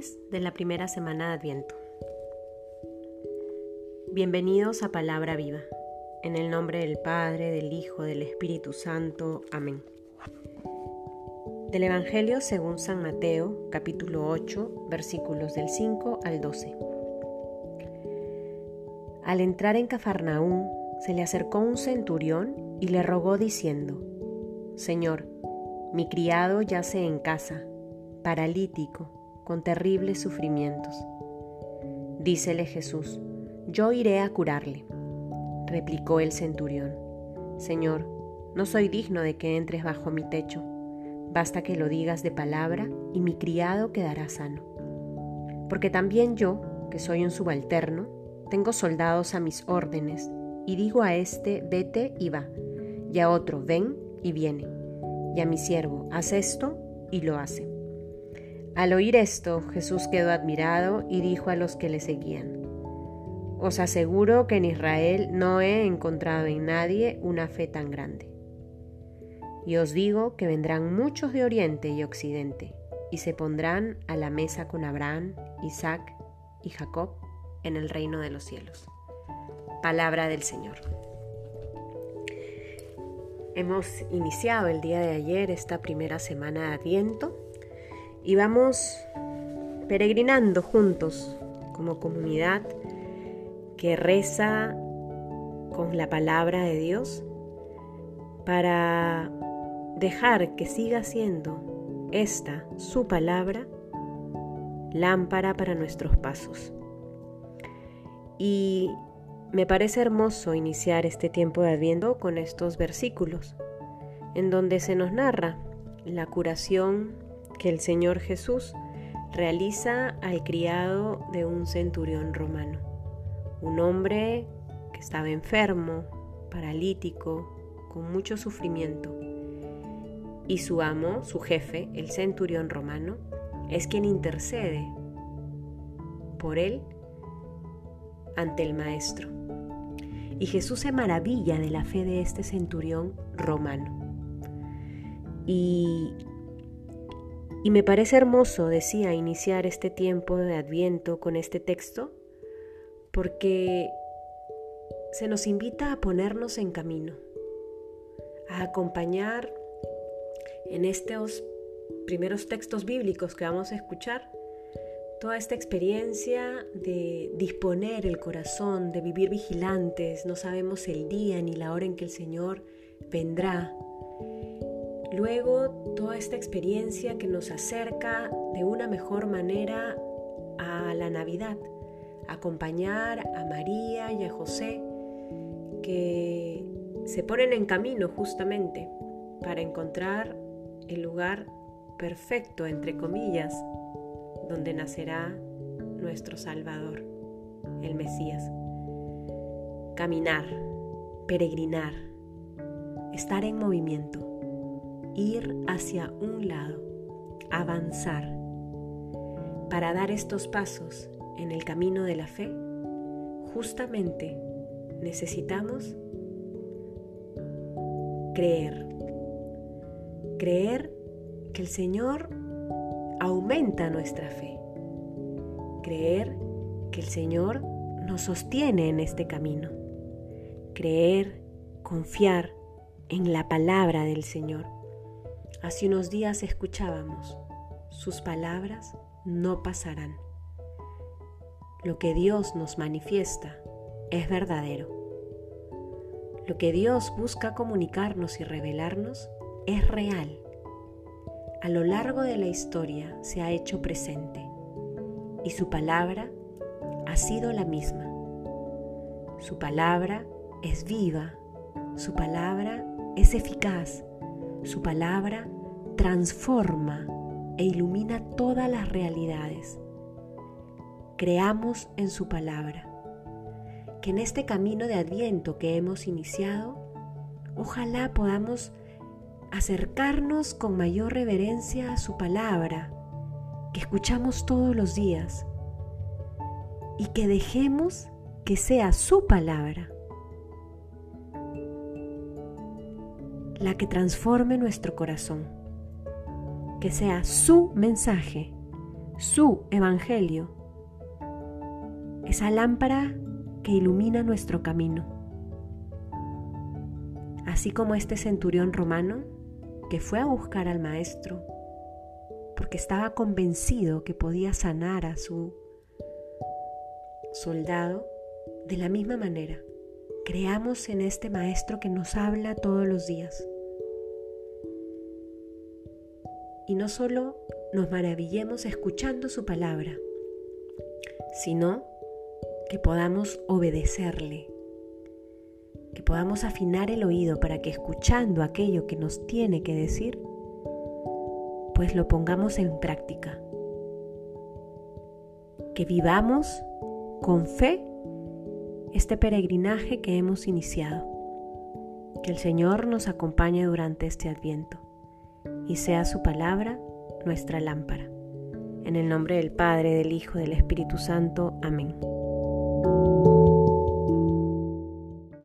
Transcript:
de la primera semana de Adviento. Bienvenidos a Palabra Viva, en el nombre del Padre, del Hijo, del Espíritu Santo. Amén. Del Evangelio según San Mateo, capítulo 8, versículos del 5 al 12. Al entrar en Cafarnaúm, se le acercó un centurión y le rogó diciendo, Señor, mi criado yace en casa, paralítico, con terribles sufrimientos. Dícele Jesús, yo iré a curarle. Replicó el centurión, Señor, no soy digno de que entres bajo mi techo, basta que lo digas de palabra y mi criado quedará sano. Porque también yo, que soy un subalterno, tengo soldados a mis órdenes, y digo a este, vete y va, y a otro, ven y viene, y a mi siervo, haz esto y lo hace. Al oír esto, Jesús quedó admirado y dijo a los que le seguían, Os aseguro que en Israel no he encontrado en nadie una fe tan grande. Y os digo que vendrán muchos de oriente y occidente, y se pondrán a la mesa con Abraham, Isaac y Jacob en el reino de los cielos. Palabra del Señor. Hemos iniciado el día de ayer esta primera semana de Adviento y vamos peregrinando juntos como comunidad que reza con la palabra de Dios para dejar que siga siendo esta su palabra lámpara para nuestros pasos. Y me parece hermoso iniciar este tiempo de Adviento con estos versículos, en donde se nos narra la curación que el Señor Jesús realiza al criado de un centurión romano, un hombre que estaba enfermo, paralítico, con mucho sufrimiento. Y su amo, su jefe, el centurión romano, es quien intercede por él ante el maestro. Y Jesús se maravilla de la fe de este centurión romano. Y y me parece hermoso, decía, iniciar este tiempo de adviento con este texto, porque se nos invita a ponernos en camino, a acompañar en estos primeros textos bíblicos que vamos a escuchar toda esta experiencia de disponer el corazón, de vivir vigilantes, no sabemos el día ni la hora en que el Señor vendrá Luego, toda esta experiencia que nos acerca de una mejor manera a la Navidad, acompañar a María y a José que se ponen en camino justamente para encontrar el lugar perfecto, entre comillas, donde nacerá nuestro Salvador, el Mesías. Caminar, peregrinar, estar en movimiento ir hacia un lado, avanzar. Para dar estos pasos en el camino de la fe, justamente necesitamos creer. Creer que el Señor aumenta nuestra fe. Creer que el Señor nos sostiene en este camino. Creer, confiar en la palabra del Señor. Hace unos días escuchábamos, sus palabras no pasarán. Lo que Dios nos manifiesta es verdadero. Lo que Dios busca comunicarnos y revelarnos es real. A lo largo de la historia se ha hecho presente y su palabra ha sido la misma. Su palabra es viva, su palabra es eficaz, su palabra transforma e ilumina todas las realidades. Creamos en su palabra. Que en este camino de adviento que hemos iniciado, ojalá podamos acercarnos con mayor reverencia a su palabra, que escuchamos todos los días, y que dejemos que sea su palabra la que transforme nuestro corazón. Que sea su mensaje, su Evangelio, esa lámpara que ilumina nuestro camino. Así como este centurión romano que fue a buscar al Maestro porque estaba convencido que podía sanar a su soldado, de la misma manera, creamos en este Maestro que nos habla todos los días. Y no solo nos maravillemos escuchando su palabra, sino que podamos obedecerle, que podamos afinar el oído para que escuchando aquello que nos tiene que decir, pues lo pongamos en práctica. Que vivamos con fe este peregrinaje que hemos iniciado. Que el Señor nos acompañe durante este adviento y sea su palabra nuestra lámpara. En el nombre del Padre, del Hijo, del Espíritu Santo. Amén.